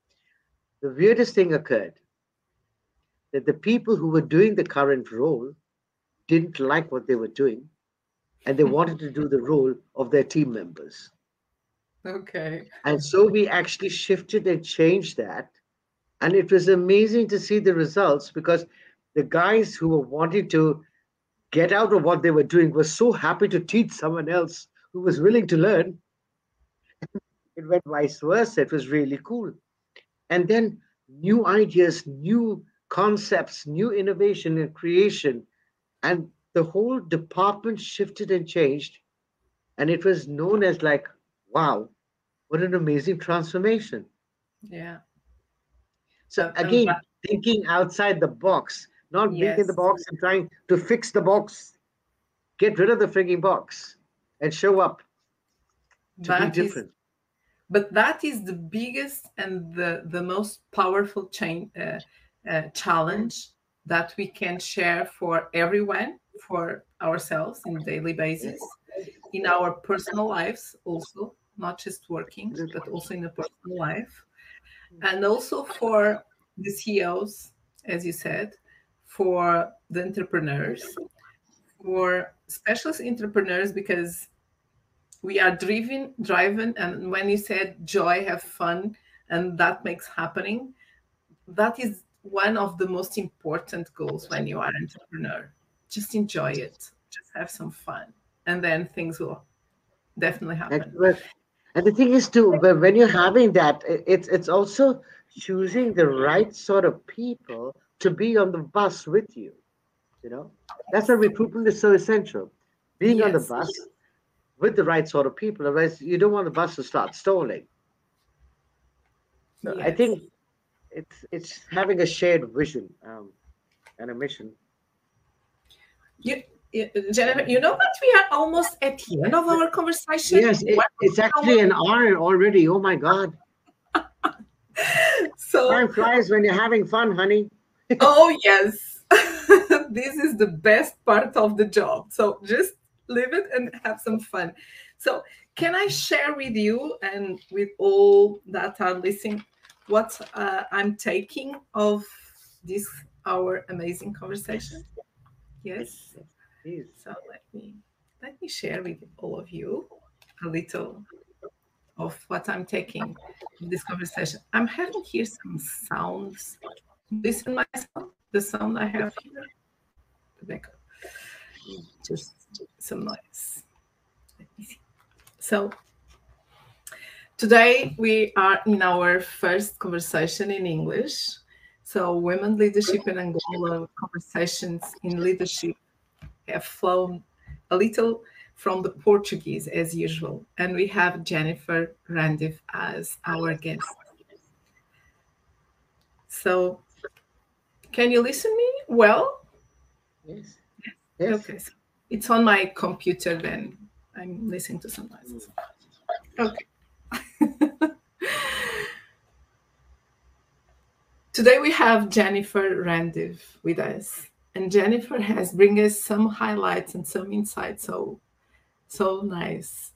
the weirdest thing occurred that the people who were doing the current role didn't like what they were doing and they wanted to do the role of their team members Okay. and so we actually shifted and changed that. And it was amazing to see the results because the guys who were wanting to get out of what they were doing were so happy to teach someone else who was willing to learn. it went vice versa. It was really cool. And then new ideas, new concepts, new innovation and creation. And the whole department shifted and changed. And it was known as like, wow, what an amazing transformation. Yeah. So Um, again, that- thinking outside the box, not being in the box and trying to fix the box. Get rid of the frigging box and show up to that be is- different. But that is the biggest and the the most powerful change uh, uh, challenge that we can share for everyone for ourselves in daily basis in our personal lives also not just working but also in the personal life. And also for the ceos as you said for the entrepreneurs for specialist entrepreneurs because we are driven driven and when you said joy have fun and that makes happening that is one of the most important goals when you are an entrepreneur. Just enjoy it. Just have some fun and then things will definitely happen. and the thing is too, when when you're having that, it's it's also choosing the right sort of people to be on the bus with you. You know, that's why recruitment is so essential. Being on the bus with the right sort of people, otherwise you don't want the bus to start stalling. So I think it's it's having a shared vision um, and a mission. you, you- Jennifer, you know that we are almost at the end of our conversation. Yes, it, it's actually an hour already. Oh my God! so Time flies when you're having fun, honey. oh yes this is the best part of the job so just live it and have some fun. So can i share with you and with all that are listening what uh, i'm taking of this our amazing conversation? Yes? Please. so let me let me share with all of you a little of what i'm taking in this conversation. I'm having here some sounds. Listen myself the sound i have here. The just some noise. So today we are in our first conversation in english. So women leadership in angola conversations in leadership have flown a little from the portuguese as usual. And we have jennifer randive as our guest. So can you listen me well? Yes. Yes. Okay, so it's on my computer then. I'm listening to some noises. Okay. Today we have Jennifer Randive with us. And Jennifer has bring us some highlights and some insights. So so nice.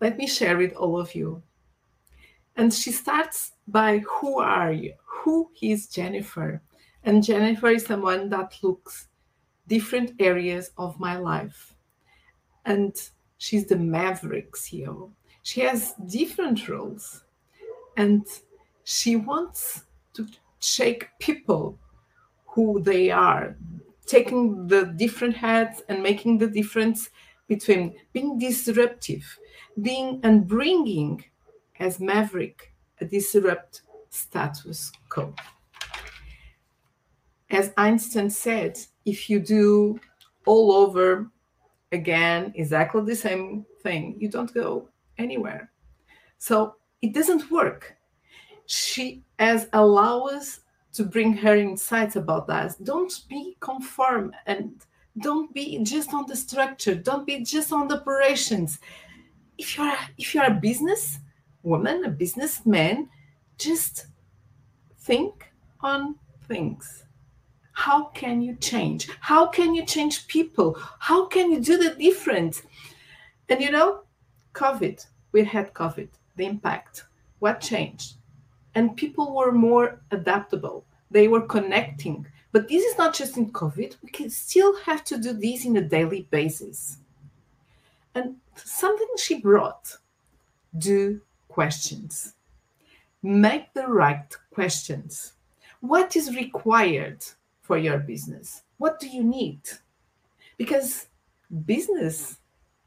Let me share with all of you. And she starts by who are you? Who is Jennifer? And Jennifer is someone that looks different areas of my life. And she's the Maverick CEO. She has different roles. And she wants to shake people who they are, taking the different hats and making the difference between being disruptive, being and bringing as maverick a disrupt status quo. As Einstein said, if you do all over again exactly the same thing, you don't go anywhere. So it doesn't work. She has allowed us to bring her insights about that. Don't be conform and don't be just on the structure. Don't be just on the operations. If you're if you're a business woman, a businessman, just think on things. How can you change? How can you change people? How can you do the different? And you know, COVID, we had COVID, the impact. What changed? And people were more adaptable. They were connecting. But this is not just in COVID. We can still have to do this in a daily basis. And something she brought do questions. Make the right questions. What is required for your business? What do you need? Because business,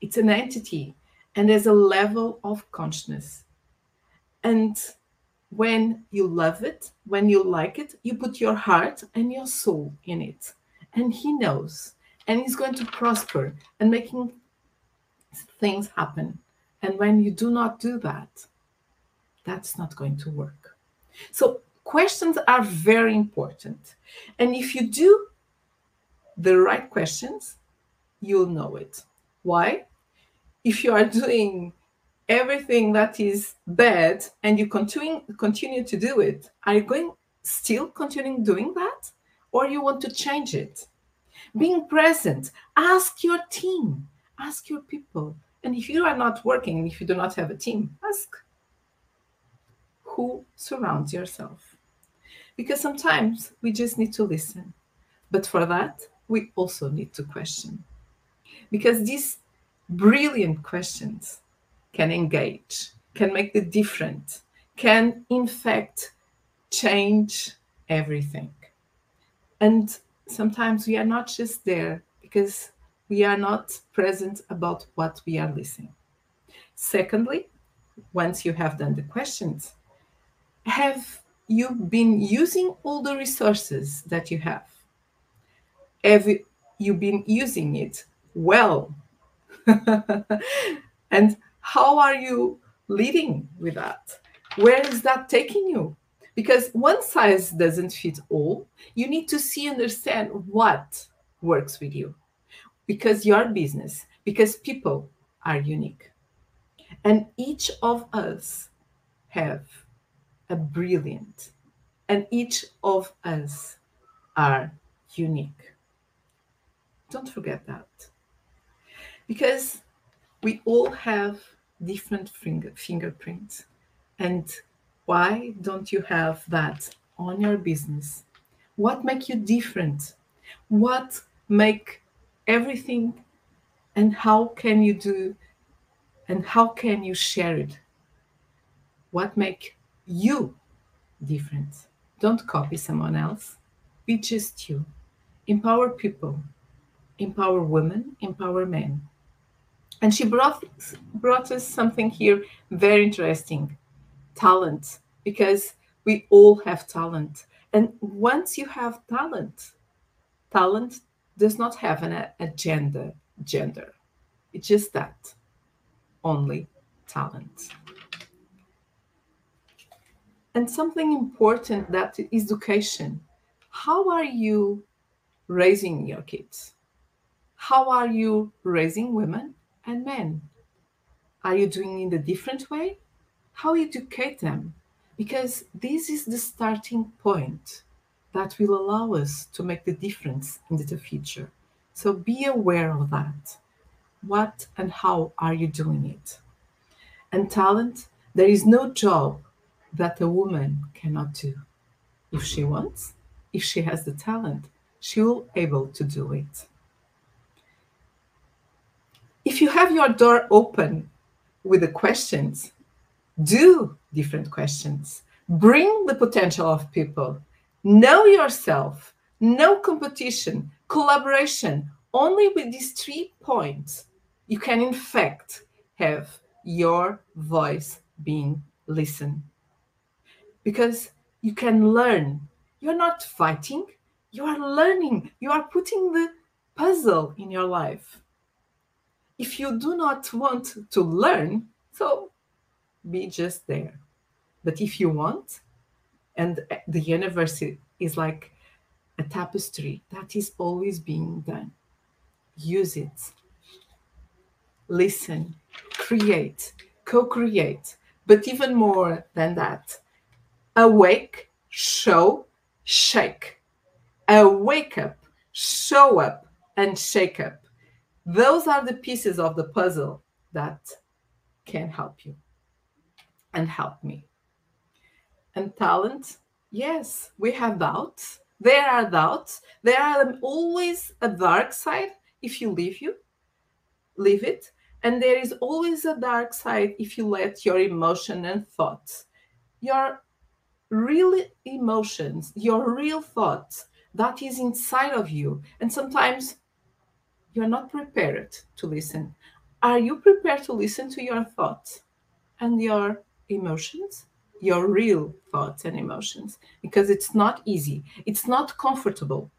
it's an entity and there's a level of consciousness. And when you love it, when you like it, you put your heart and your soul in it. And he knows. And he's going to prosper and making things happen. And when you do not do that, that's not going to work. So, questions are very important. And if you do the right questions, you'll know it. Why? if you are doing everything that is bad and you continue continue to do it, are you going still continuing doing that? Or you want to change it? Being present, ask your team, ask your people. And if you are not working, if you do not have a team, ask who surrounds yourself. Because sometimes we just need to listen. But for that, we also need to question. Because these brilliant questions can engage, can make the difference, can in fact change everything. And sometimes we are not just there because we are not present about what we are listening. Secondly, once you have done the questions, have you been using all the resources that you have? Have you been using it well and how are you leading with that? Where is that taking you? Because one size doesn't fit all. You need to see, understand what works with you. Because your business, because people are unique. And each of us have brilliant, and each of us are unique. Don't forget that because we all have different finger, fingerprints. And why don't you have that on your business? What make you different? What make everything and how can you do and how can you share it? What make you different? Don't copy someone else. Be just you. Empower people. Empower women, empower men and she brought brought us something here very interesting talent because we all have talent and once you have talent talent does not have an agenda gender it's just that only talent and something important that is education how are you raising your kids how are you raising women and men? Are you doing it a different way? How educate them? Because this is the starting point that will allow us to make the difference in the future. So be aware of that. What and how are you doing it? And talent, there is no job that a woman cannot do. If she wants, if she has the talent, she will able to do it if you have your door open with the questions, do different questions. Bring the potential of people. Know yourself. No competition, collaboration. Only with these three points, you can, in fact, have your voice being listened. Because you can learn. You're not fighting, you are learning. You are putting the puzzle in your life. If you do not want to learn, so be just there. But if you want, and the universe is like a tapestry that is always being done, use it. Listen, create, co create, but even more than that, awake, show, shake. A wake up, show up, and shake up. Those are the pieces of the puzzle that can help you and help me. And talent, yes, we have doubts. There are doubts. There are always a dark side if you leave you, leave it. And there is always a dark side if you let your emotion and thoughts, your real emotions, your real thoughts, that is inside of you. And sometimes you're not prepared to listen. Are you prepared to listen to your thoughts and your emotions? Your real thoughts and emotions? Because it's not easy, it's not comfortable.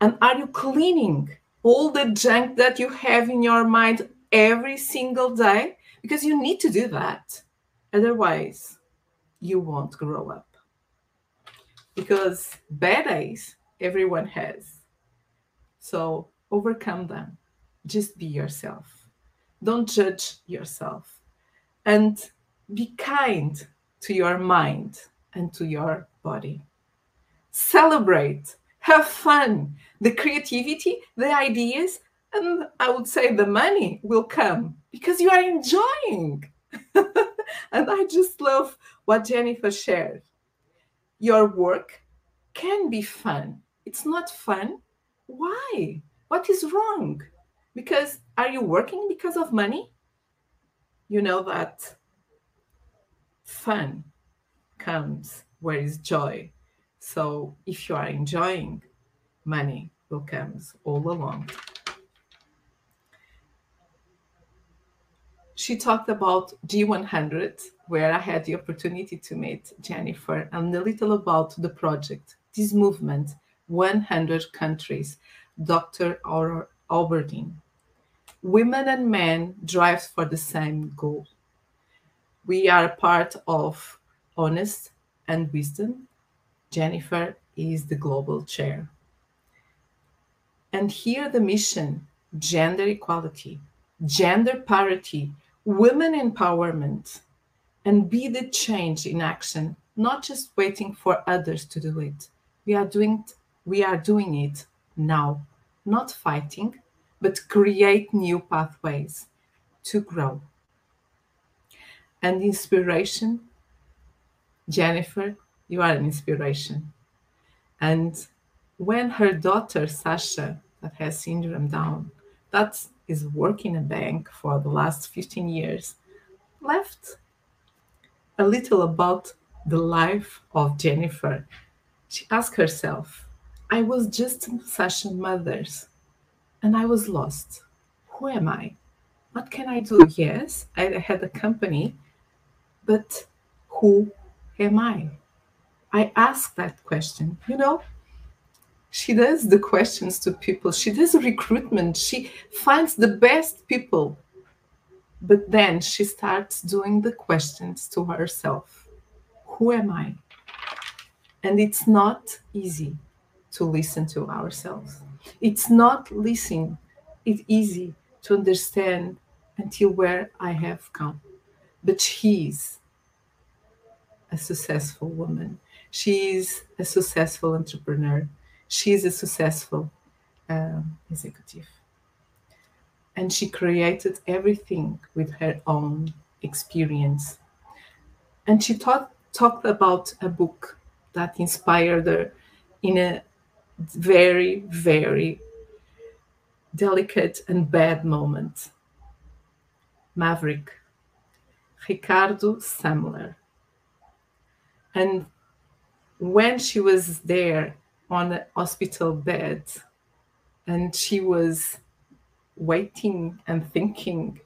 And are you cleaning all the junk that you have in your mind every single day? Because you need to do that. Otherwise, you won't grow up. Because bad days, everyone has. So overcome them. Just be yourself. Don't judge yourself. And be kind to your mind and to your body. Celebrate, have fun. The creativity, the ideas, and I would say the money will come because you are enjoying. And I just love what Jennifer shared. Your work can be fun. It's not fun. Why? What is wrong? Because are you working because of money? You know that fun comes where is joy. So if you are enjoying, money will come all along. She talked about G100, where I had the opportunity to meet Jennifer, and a little about the project, this movement, 100 countries, Dr. Albertine. Women and men drive for the same goal. We are part of Honest and Wisdom. Jennifer is the global chair. And here the mission gender equality, gender parity, women empowerment, and be the change in action, not just waiting for others to do it. We are doing we are doing it now, not fighting, but create new pathways to grow. And inspiration, Jennifer, you are an inspiration. And when her daughter, Sasha, that has syndrome Down, that is working a bank for the last 15 years, left a little about the life of Jennifer. She asked herself, I was just Sasha mothers and I was lost. Who am I? What can I do? Yes, I had a company, but who am I? I ask that question. You know, she does the questions to people, she does recruitment, she finds the best people, but then she starts doing the questions to herself Who am I? And it's not easy to listen to ourselves. It's not listening, it's easy to understand until where I have come. But she's a successful woman. She's a successful entrepreneur. She's a successful um, executive. And she created everything with her own experience. And she taught, talked about a book that inspired her in a very, very delicate and bad moment. Maverick, Ricardo Semler. And when she was there on the hospital bed and she was waiting and thinking,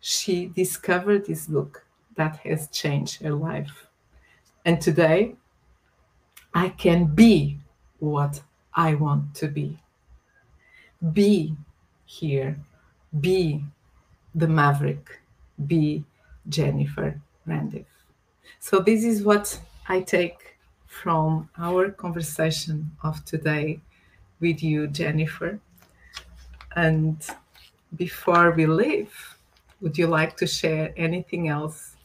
she discovered this book that has changed her life. And today, I can be what I want to be. Be here, be the maverick, be Jennifer Randive. So, this is what I take from our conversation of today with you, Jennifer. And before we leave, would you like to share anything else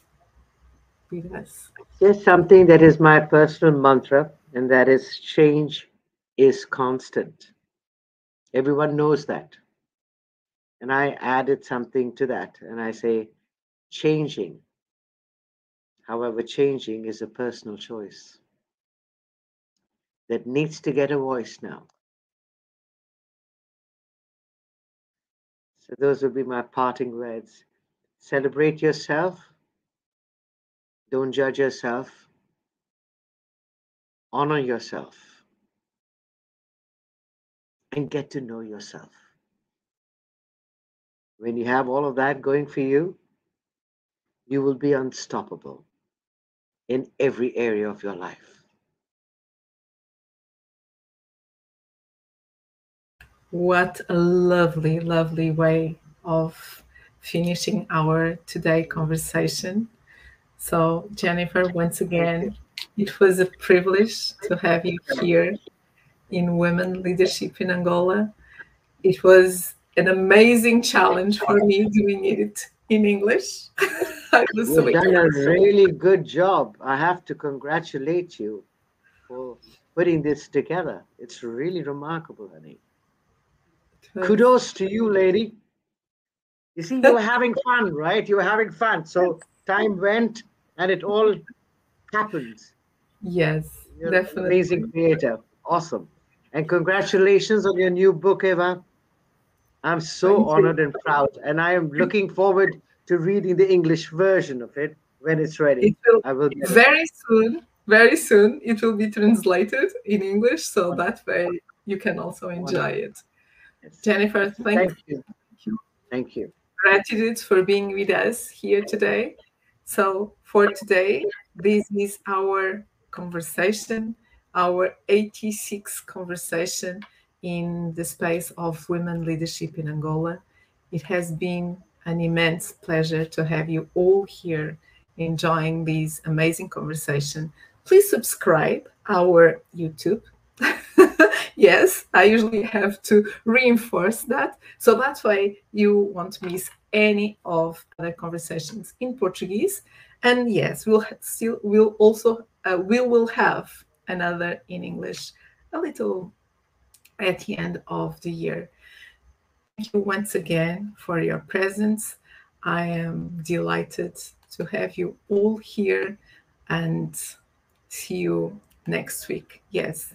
with us? Just something that is my personal mantra, and that is change is constant. Everyone knows that. And I added something to that, and I say changing. However, changing is a personal choice that needs to get a voice now. So, those would be my parting words. Celebrate yourself. Don't judge yourself. Honor yourself. And get to know yourself. When you have all of that going for you, you will be unstoppable in every area of your life. What a lovely, lovely way of finishing our today conversation. So, Jennifer, once again, it was a privilege to have you here in Women Leadership in Angola. It was an amazing challenge for me doing it in English. You've so done a really good job. I have to congratulate you for putting this together. It's really remarkable, honey. Kudos to you, lady. You see, you were having fun, right? You were having fun. So time went and it all happened. Yes, You're definitely. amazing creator. Awesome. And congratulations on your new book, Eva. I'm so Thank honored you. and proud. And I am looking forward to reading the English version of it when it's ready. It will, I will very it. soon. Very soon it will be translated in English, so that way you can also enjoy it. Jennifer, thank, thank you. Thank you. Thank you. Gratitude for being with us here today. So, for today, this is our conversation, our 86th conversation in the space of women leadership in Angola. It has been an immense pleasure to have you all here enjoying this amazing conversation. Please subscribe our YouTube yes, I usually have to reinforce that. So that's why you won't miss any of the conversations in Portuguese. And yes, we'll still we'll also uh, we will have another in English a little at the end of the year. Thank you once again for your presence. I am delighted to have you all here and see you next week. Yes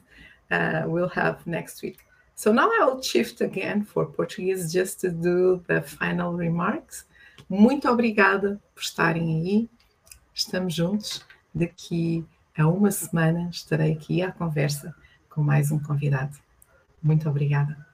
uh, we'll have next week. So now I will shift again for Portuguese just to do the final remarks. Muito obrigada por estarem aí. Estamos juntos. Daqui a uma semana estarei aqui à conversa com mais um convidado. Muito obrigada.